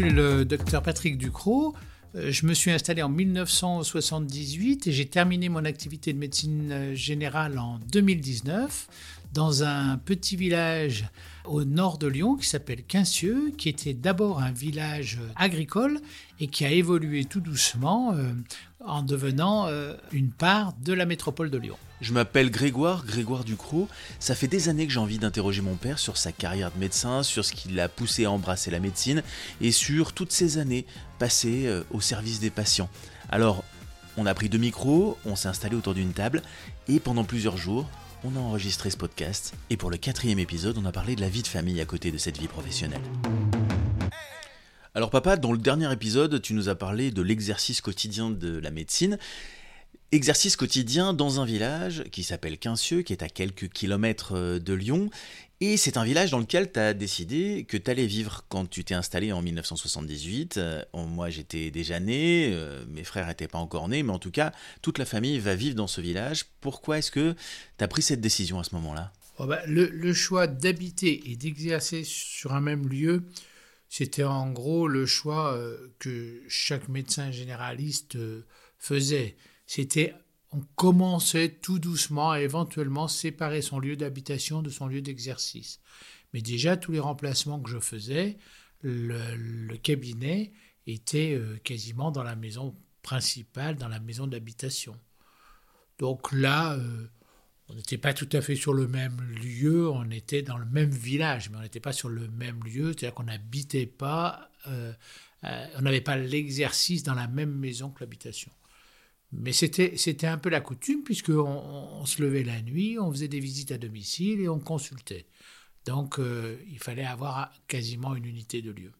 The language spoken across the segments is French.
suis le docteur Patrick Ducrot. Euh, je me suis installé en 1978 et j'ai terminé mon activité de médecine générale en 2019 dans un petit village au nord de Lyon qui s'appelle Quincieux, qui était d'abord un village agricole et qui a évolué tout doucement euh, en devenant euh, une part de la métropole de Lyon. Je m'appelle Grégoire, Grégoire Ducrot. Ça fait des années que j'ai envie d'interroger mon père sur sa carrière de médecin, sur ce qui l'a poussé à embrasser la médecine et sur toutes ces années passées euh, au service des patients. Alors, on a pris deux micros, on s'est installé autour d'une table et pendant plusieurs jours, on a enregistré ce podcast et pour le quatrième épisode, on a parlé de la vie de famille à côté de cette vie professionnelle. Alors papa, dans le dernier épisode, tu nous as parlé de l'exercice quotidien de la médecine. Exercice quotidien dans un village qui s'appelle Quincieux, qui est à quelques kilomètres euh, de Lyon, et c'est un village dans lequel tu as décidé que tu allais vivre quand tu t'es installé en 1978. Euh, moi, j'étais déjà né, euh, mes frères n'étaient pas encore nés, mais en tout cas, toute la famille va vivre dans ce village. Pourquoi est-ce que tu as pris cette décision à ce moment-là? Oh bah, le, choix d'habiter et d'exercer sur un même lieu, c'était en gros le choix que chaque médecin généraliste faisait. C'était on commençait tout doucement à éventuellement séparer son lieu d'habitation de son lieu d'exercice. Mais déjà, tous les remplacements que je faisais, le, cabinet était euh, quasiment dans la maison principale, dans la maison d'habitation. Donc là, euh, on n'était pas tout à fait sur le même lieu, on était dans le même village, mais on n'était pas sur le même lieu, c'est-à-dire qu'on n'habitait pas, euh, on n'avait pas l'exercice dans la même maison que l'habitation. Mais c'était, un peu la coutume, puisqu'on on, se levait la nuit, on faisait des visites à domicile et on consultait. Donc euh, il fallait avoir quasiment une unité de lieu.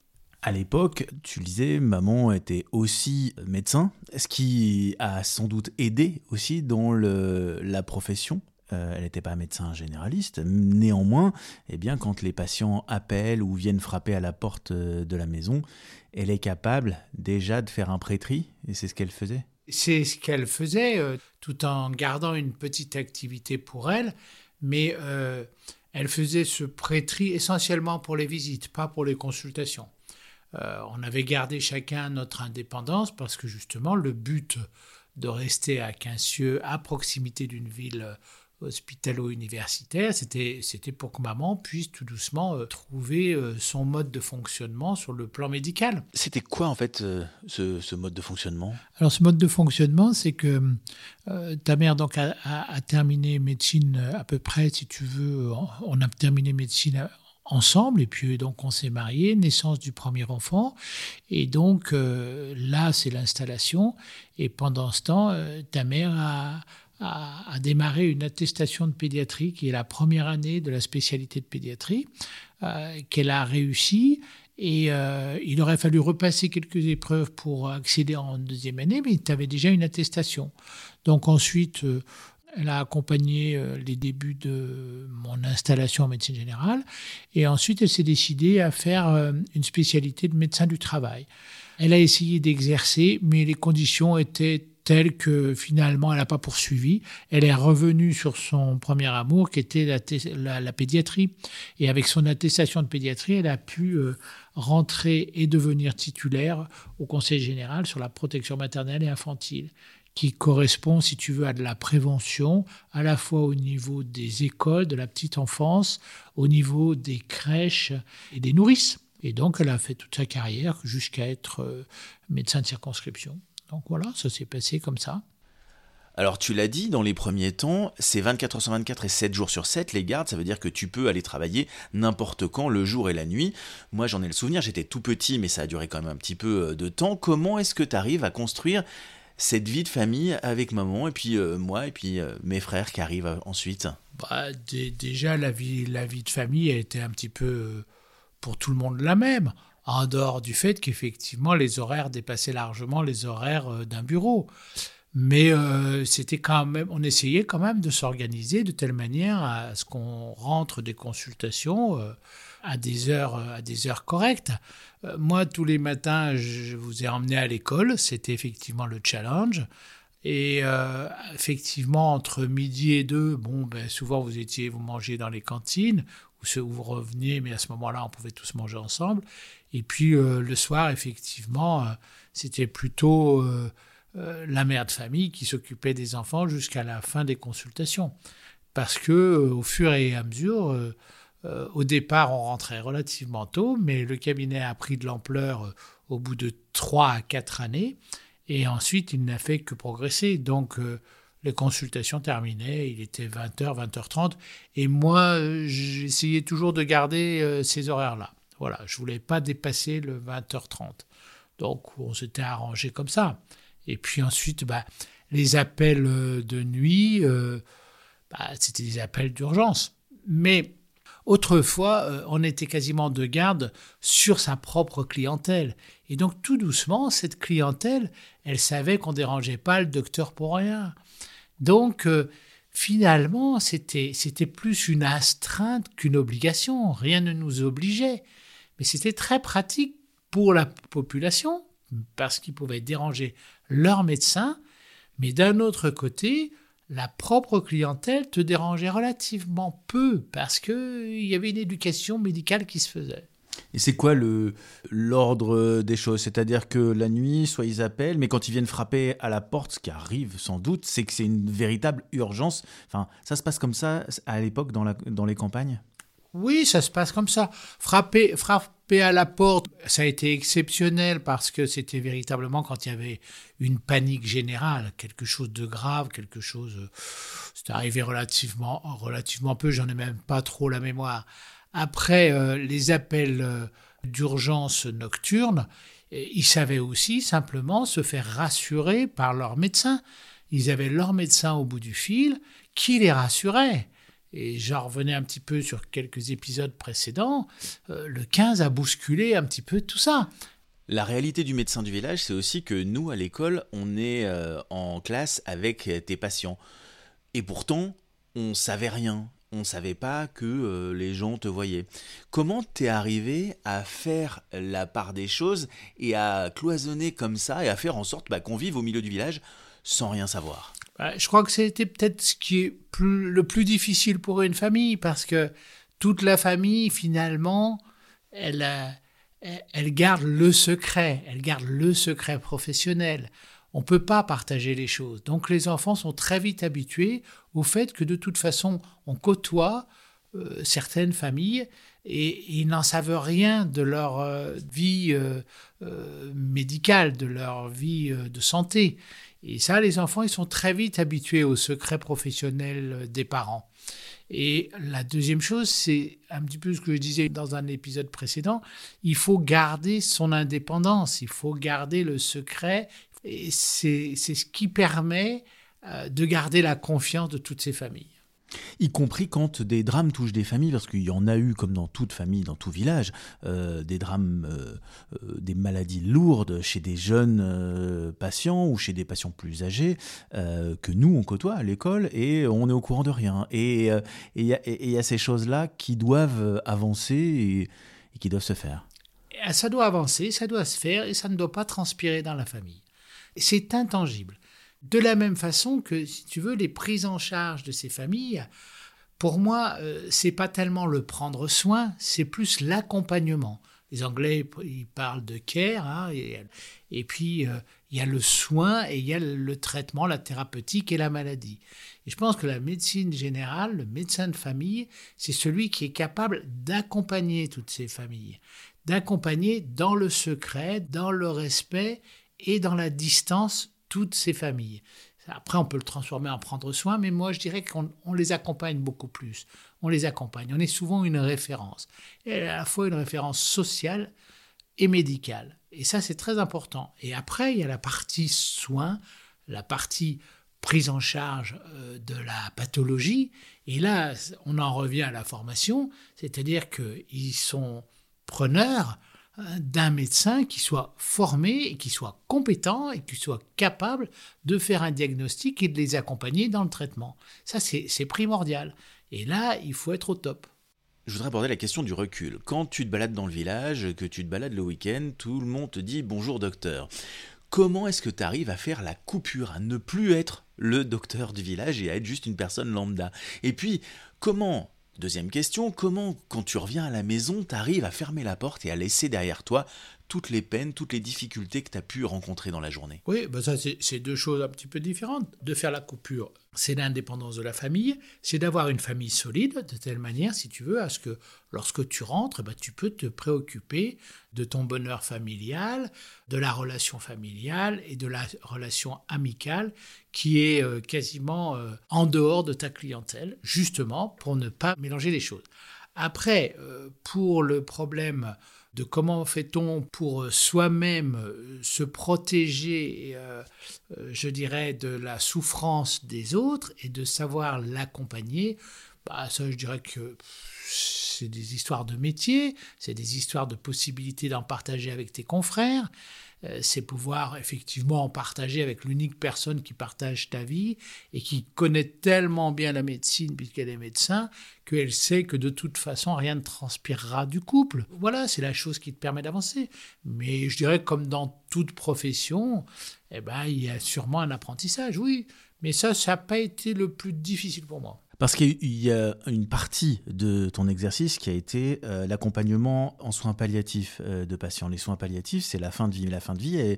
À l'époque, tu le disais, maman était aussi médecin, ce qui a sans doute aidé aussi dans le, la profession. Euh, elle n'était pas médecin généraliste. Néanmoins, eh bien, quand les patients appellent ou viennent frapper à la porte de la maison, elle est capable déjà de faire un prêtris, et c'est ce qu'elle faisait. C'est ce qu'elle faisait, euh, tout en gardant une petite activité pour elle, mais euh, elle faisait ce prêtris essentiellement pour les visites, pas pour les consultations. Euh, on avait gardé chacun notre indépendance parce que justement le but de rester à Quincieux, à proximité d'une ville hospitalo-universitaire, c'était, c'était pour que maman puisse tout doucement euh, trouver euh, son mode de fonctionnement sur le plan médical. C'était quoi en fait euh, ce, mode de fonctionnement? Alors ce mode de fonctionnement, c'est que ta mère donc a, terminé médecine à peu près, si tu veux, on a terminé médecine ensemble. Et puis donc on s'est mariés, naissance du premier enfant. Et donc là c'est l'installation. Et pendant ce temps ta mère a, a, démarré une attestation de pédiatrie qui est la première année de la spécialité de pédiatrie, euh, qu'elle a réussi. Et euh, il aurait fallu repasser quelques épreuves pour accéder en deuxième année, mais tu avais déjà une attestation. Donc ensuite, euh, elle a accompagné les débuts de mon installation en médecine générale. Et ensuite, elle s'est décidée à faire une spécialité de médecin du travail. Elle a essayé d'exercer, mais les conditions étaient telle que finalement elle n'a pas poursuivi. Elle est revenue sur son premier amour qui était la, pédiatrie. Et avec son attestation de pédiatrie, elle a pu euh, rentrer et devenir titulaire au Conseil général sur la protection maternelle et infantile qui correspond, si tu veux, à de la prévention, à la fois au niveau des écoles, de la petite enfance, au niveau des crèches et des nourrices. Et donc, elle a fait toute sa carrière jusqu'à être euh, médecin de circonscription. Donc voilà, ça s'est passé comme ça. Alors tu l'as dit, dans les premiers temps, c'est 24 heures sur 24 et 7 jours sur 7 les gardes, ça veut dire que tu peux aller travailler n'importe quand, le jour et la nuit. Moi j'en ai le souvenir, j'étais tout petit mais ça a duré quand même un petit peu euh, de temps. Comment est-ce que tu arrives à construire cette vie de famille avec maman et puis euh, moi et puis euh, mes frères qui arrivent ensuite? Bah, Déjà la vie, la vie de famille a été un petit peu pour tout le monde la même en dehors du fait qu'effectivement les horaires dépassaient largement les horaires euh, d'un bureau. Mais euh, c'était quand même, on essayait quand même de s'organiser de telle manière à ce qu'on rentre des consultations euh, à des heures, à des heures correctes. moi, tous les matins, je vous ai emmené à l'école. C'était effectivement le challenge. Et effectivement, entre midi et deux, bon, ben, souvent vous étiez, vous mangez dans les cantines, où vous reveniez, mais à ce moment-là, on pouvait tous manger ensemble. Et puis le soir, effectivement, c'était plutôt la mère de famille qui s'occupait des enfants jusqu'à la fin des consultations. Parce que au fur et à mesure, au départ, on rentrait relativement tôt, mais le cabinet a pris de l'ampleur au bout de 3 à 4 années. Et ensuite, il n'a fait que progresser. Donc, euh, les consultations terminaient, il était 20h, 20h30. Et moi, j'essayais toujours de garder euh, ces horaires-là. Voilà, je voulais pas dépasser le 20h30. Donc, on s'était arrangé comme ça. Et puis ensuite, bah, les appels euh, de nuit, bah, c'était des appels d'urgence. Mais Autrefois, euh, on était quasiment de garde sur sa propre clientèle. Et donc tout doucement, cette clientèle, elle savait qu'on dérangeait pas le docteur pour rien. Donc euh, finalement, c'était c'était plus une astreinte qu'une obligation. Rien ne nous obligeait, mais c'était très pratique pour la population parce qu'ils pouvaient déranger leur médecin. Mais d'un autre côté, la propre clientèle te dérangeait relativement peu parce qu'il y avait une éducation médicale qui se faisait. Et c'est quoi le l'ordre des choses? C'est-à-dire que la nuit, soit ils appellent, mais quand ils viennent frapper à la porte, ce qui arrive sans doute, c'est que c'est une véritable urgence. Enfin, ça se passe comme ça à l'époque dans, dans les campagnes? Oui, ça se passe comme ça. Frapper, frapper à la porte, ça a été exceptionnel parce que c'était véritablement quand il y avait une panique générale, quelque chose de grave, quelque chose. Euh, c'est arrivé relativement, relativement peu. J'en ai même pas trop la mémoire. Après euh, les appels euh, d'urgence nocturne, ils savaient aussi simplement se faire rassurer par leur médecin. Ils avaient leur médecin au bout du fil qui les rassurait. Et j'en revenais un petit peu sur quelques épisodes précédents. Euh, le 15 a bousculé un petit peu tout ça. La réalité du médecin du village, c'est aussi que nous, à l'école, on est euh, en classe avec tes patients. Et pourtant, on savait rien. On savait pas que euh, les gens te voyaient. Comment t'es arrivé à faire la part des choses et à cloisonner comme ça et à faire en sorte bah, qu'on vive au milieu du village sans rien savoir? Je crois que c'était peut-être ce qui est le plus difficile pour une famille, parce que toute la famille, finalement, elle, elle garde le secret, elle garde le secret professionnel. On ne peut pas partager les choses. Donc les enfants sont très vite habitués au fait que de toute façon, on côtoie euh, certaines familles et, ils n'en savent rien de leur euh, vie euh, médicale, de leur vie de santé. Et ça, les enfants, ils sont très vite habitués au secret professionnel des parents. Et la deuxième chose, c'est un petit peu ce que je disais dans un épisode précédent, il faut garder son indépendance, il faut garder le secret, et c'est ce qui permet euh, de garder la confiance de toutes ces familles. Y compris quand des drames touchent des familles, parce qu'il y en a eu, comme dans toute famille, dans tout village, euh, des drames, euh, euh, des maladies lourdes chez des jeunes patients ou chez des patients plus âgés, que nous, on côtoie à l'école et on est au courant de rien. Et il y, a ces choses-là qui doivent avancer et, et qui doivent se faire. Ça doit avancer, ça doit se faire et ça ne doit pas transpirer dans la famille. C'est intangible. De la même façon que, si tu veux, les prises en charge de ces familles, pour moi, euh, c'est pas tellement le prendre soin, c'est plus l'accompagnement. Les Anglais, ils parlent de care, hein, et, puis euh, il y a le soin et il y a le traitement, la thérapeutique et la maladie. Et je pense que la médecine générale, le médecin de famille, c'est celui qui est capable d'accompagner toutes ces familles, d'accompagner dans le secret, dans le respect et dans la distance toutes ces familles. Après, on peut le transformer en prendre soin, mais moi, je dirais qu'on les accompagne beaucoup plus. On les accompagne. On est souvent une référence. Et à la fois une référence sociale et médicale. Et ça, c'est très important. Et après, il y a la partie soins, la partie prise en charge euh, de la pathologie. Et là, on en revient à la formation, c'est-à-dire qu'ils sont preneurs d'un médecin qui soit formé et qui soit compétent et qui soit capable de faire un diagnostic et de les accompagner dans le traitement. Ça, c'est primordial. Et là, il faut être au top. Je voudrais aborder la question du recul. Quand tu te balades dans le village, que tu te balades le week-end, tout le monde te dit bonjour docteur. Comment est-ce que tu arrives à faire la coupure, à ne plus être le docteur du village et à être juste une personne lambda? Et puis, comment Deuxième question, comment, quand tu reviens à la maison, t'arrives à fermer la porte et à laisser derrière toi toutes les peines, toutes les difficultés que tu as pu rencontrer dans la journée Oui, ben ça c'est deux choses un petit peu différentes. De faire la coupure, c'est l'indépendance de la famille, c'est d'avoir une famille solide, de telle manière, si tu veux, à ce que lorsque tu rentres, ben, tu peux te préoccuper de ton bonheur familial, de la relation familiale et de la relation amicale qui est euh, quasiment euh, en dehors de ta clientèle, justement pour ne pas mélanger les choses. Après, euh, pour le problème de comment fait-on pour euh, soi-même euh, se protéger, je dirais, de la souffrance des autres et de savoir l'accompagner, bah, ça je dirais que c'est des histoires de métier, c'est des histoires de possibilités d'en partager avec tes confrères. Euh, c'est pouvoir effectivement en partager avec l'unique personne qui partage ta vie et qui connaît tellement bien la médecine puisqu'elle est médecin qu'elle sait que de toute façon rien ne transpirera du couple. Voilà, c'est la chose qui te permet d'avancer. Mais je dirais comme dans toute profession, eh ben, il y a sûrement un apprentissage, oui. Mais ça, ça n'a pas été le plus difficile pour moi. Parce qu'il y a une partie de ton exercice qui a été euh, l'accompagnement en soins palliatifs euh, de patients. Les soins palliatifs, c'est la fin de vie. La fin de vie,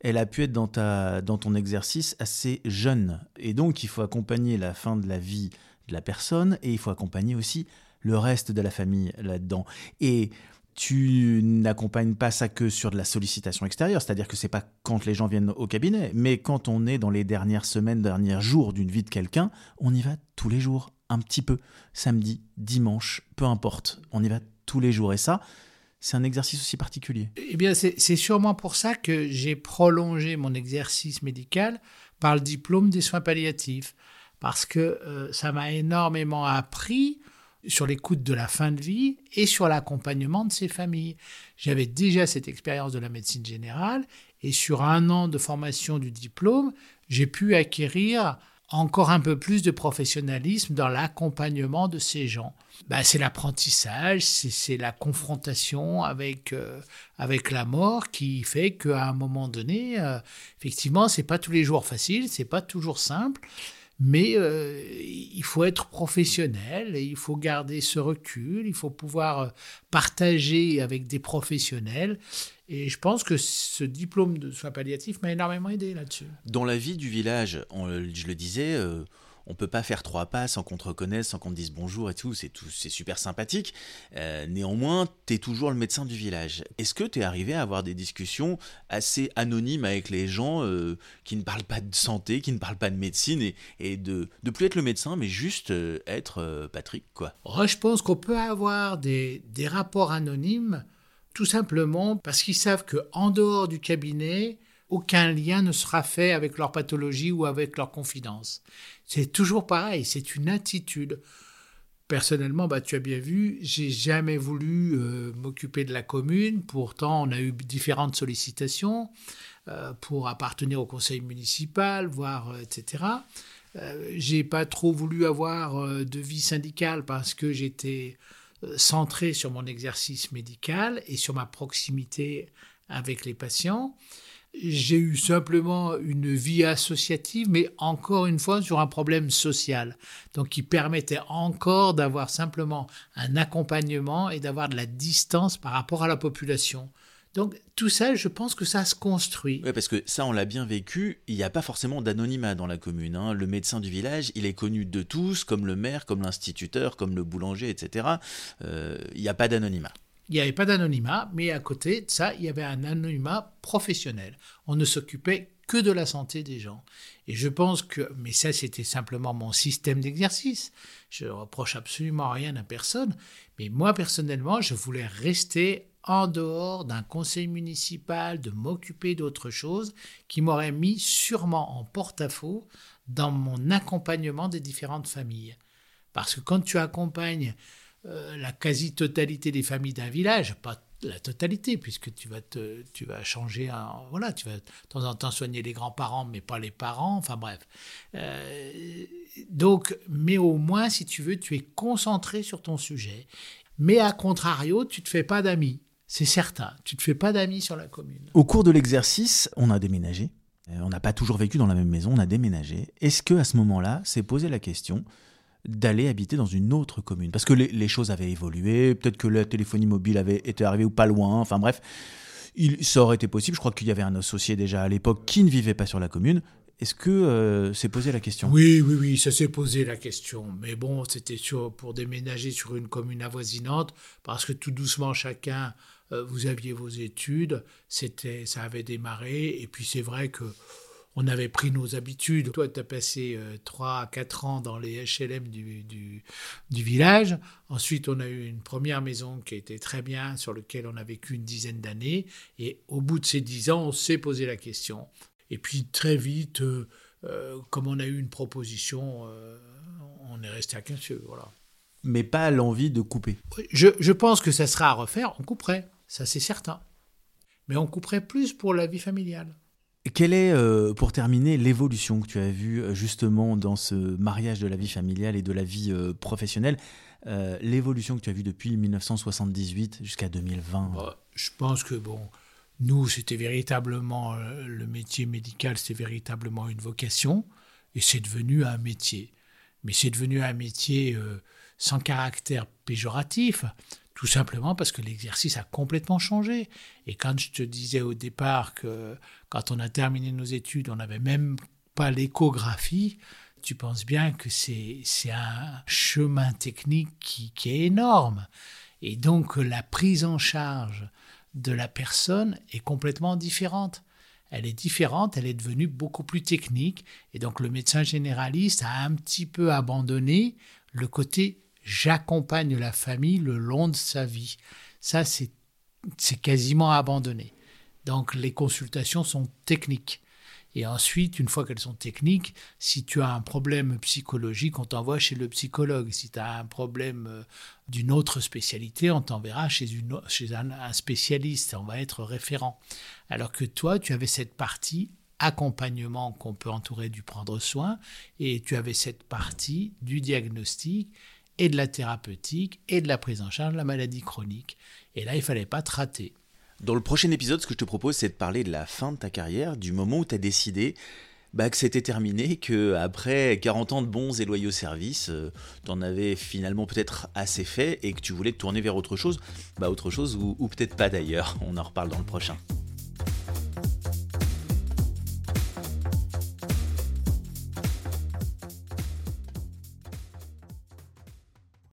elle a pu être dans, ta, dans ton exercice assez jeune. Et donc, il faut accompagner la fin de la vie de la personne et il faut accompagner aussi le reste de la famille là-dedans. Et tu n'accompagnes pas ça que sur de la sollicitation extérieure, c'est-à-dire que c'est pas quand les gens viennent au cabinet, mais quand on est dans les dernières semaines, derniers jours d'une vie de quelqu'un, on y va tous les jours, un petit peu, samedi, dimanche, peu importe, on y va tous les jours. Et ça, c'est un exercice aussi particulier. Eh bien, c'est sûrement pour ça que j'ai prolongé mon exercice médical par le diplôme des soins palliatifs, parce que euh, ça m'a énormément appris sur l'écoute de la fin de vie et sur l'accompagnement de ces familles. J'avais déjà cette expérience de la médecine générale et sur un an de formation du diplôme, j'ai pu acquérir encore un peu plus de professionnalisme dans l'accompagnement de ces gens. Ben, c'est l'apprentissage, c'est la confrontation avec, euh, avec la mort qui fait qu'à un moment donné, euh, effectivement, c'est pas tous les jours facile, c'est pas toujours simple, mais euh, il faut être professionnel, et il faut garder ce recul, il faut pouvoir euh, partager avec des professionnels. Et je pense que ce diplôme de soins palliatifs m'a énormément aidé là-dessus. Dans la vie du village, je le disais, euh, on peut pas faire trois pas sans qu'on te reconnaisse, sans qu'on te dise bonjour et tout, c'est tout, c'est super sympathique. Euh, néanmoins, tu es toujours le médecin du village. Est-ce que tu es arrivé à avoir des discussions assez anonymes avec les gens euh, qui ne parlent pas de santé, qui ne parlent pas de médecine et, de ne plus être le médecin, mais juste euh, être Patrick, quoi? Je pense qu'on peut avoir des, des rapports anonymes tout simplement parce qu'ils savent que en dehors du cabinet, aucun lien ne sera fait avec leur pathologie ou avec leur confidence. C'est toujours pareil, c'est une attitude. Personnellement, bah, tu as bien vu, j'ai jamais voulu euh, m'occuper de la commune. Pourtant, on a eu différentes sollicitations euh, pour appartenir au conseil municipal, voire euh, etc. j'ai pas trop voulu avoir de vie syndicale parce que j'étais centré sur mon exercice médical et sur ma proximité avec les patients. J'ai eu simplement une vie associative, mais encore une fois sur un problème social. Donc qui permettait encore d'avoir simplement un accompagnement et d'avoir de la distance par rapport à la population. Donc tout ça, je pense que ça se construit. Oui, parce que ça, on l'a bien vécu. Il n'y a pas forcément d'anonymat dans la commune. Hein. Le médecin du village, il est connu de tous, comme le maire, comme l'instituteur, comme le boulanger, etc. Euh, il n'y a pas d'anonymat. Il n'y avait pas d'anonymat, mais à côté de ça, il y avait un anonymat professionnel. On ne s'occupait que de la santé des gens. Et je pense que, mais ça c'était simplement mon système d'exercice, je ne reproche absolument rien à personne, mais moi personnellement, je voulais rester en dehors d'un conseil municipal, de m'occuper d'autre chose qui m'aurait mis sûrement en porte-à-faux dans mon accompagnement des différentes familles. Parce que quand tu accompagnes euh, la quasi-totalité des familles d'un village, pas la totalité, puisque tu vas, te, tu vas changer, voilà, tu vas de temps en temps soigner les grands-parents, mais pas les parents, enfin bref. Euh, donc, mais au moins, si tu veux, tu es concentré sur ton sujet. Mais à contrario, tu te fais pas d'amis, c'est certain. Tu ne te fais pas d'amis sur la commune. Au cours de l'exercice, on a déménagé. Euh, on n'a pas toujours vécu dans la même maison, on a déménagé. Est-ce que à ce moment-là, s'est posé la question d'aller habiter dans une autre commune Parce que les, choses avaient évolué, peut-être que la téléphonie mobile avait été arrivée ou pas loin, enfin bref, il, ça aurait été possible. Je crois qu'il y avait un associé déjà à l'époque qui ne vivait pas sur la commune. Est-ce que euh, c'est posé la question? Oui, oui, oui, ça s'est posé la question. Mais bon, c'était pour déménager sur une commune avoisinante, parce que tout doucement, chacun, euh, vous aviez vos études, c'était, ça avait démarré, et puis c'est vrai que on avait pris nos habitudes. Toi, tu as passé 3 à 4 ans dans les HLM du, du, du, village. Ensuite, on a eu une première maison qui était très bien, sur laquelle on a vécu une dizaine d'années. Et au bout de ces 10 ans, on s'est posé la question. Et puis très vite, euh, euh, comme on a eu une proposition, euh, on est resté à 15 voilà. Mais pas l'envie de couper. Je, je pense que ça sera à refaire, on couperait, ça c'est certain. Mais on couperait plus pour la vie familiale. Quelle est, euh, pour terminer, l'évolution que tu as vue euh, justement dans ce mariage de la vie familiale et de la vie euh, professionnelle L'évolution que tu as vue depuis 1978 jusqu'à 2020 bah, Je pense que, bon, nous, c'était véritablement, le métier médical, c'est véritablement une vocation et c'est devenu un métier. Mais c'est devenu un métier sans caractère péjoratif. Tout simplement parce que l'exercice a complètement changé. Et quand je te disais au départ que quand on a terminé nos études, on n'avait même pas l'échographie, tu penses bien que c'est un chemin technique qui, qui est énorme. Et donc la prise en charge de la personne est complètement différente. Elle est différente, elle est devenue beaucoup plus technique. Et donc le médecin généraliste a un petit peu abandonné le côté j'accompagne la famille le long de sa vie. Ça, c'est quasiment abandonné. Donc les consultations sont techniques. Et ensuite, une fois qu'elles sont techniques, si tu as un problème psychologique, on t'envoie chez le psychologue. Si tu as un problème euh, d'une autre spécialité, on t'enverra chez, une, chez un, un, spécialiste. On va être référent. Alors que toi, tu avais cette partie accompagnement qu'on peut entourer du prendre soin et tu avais cette partie du diagnostic et de la thérapeutique et de la prise en charge de la maladie chronique. Et là, il fallait pas te rater. Dans le prochain épisode, ce que je te propose, c'est de parler de la fin de ta carrière, du moment où tu as décidé bah, que c'était terminé, que après 40 ans de bons et loyaux services, euh, tu en avais finalement peut-être assez fait et que tu voulais te tourner vers autre chose, bah autre chose ou, ou peut-être pas d'ailleurs. On en reparle dans le prochain.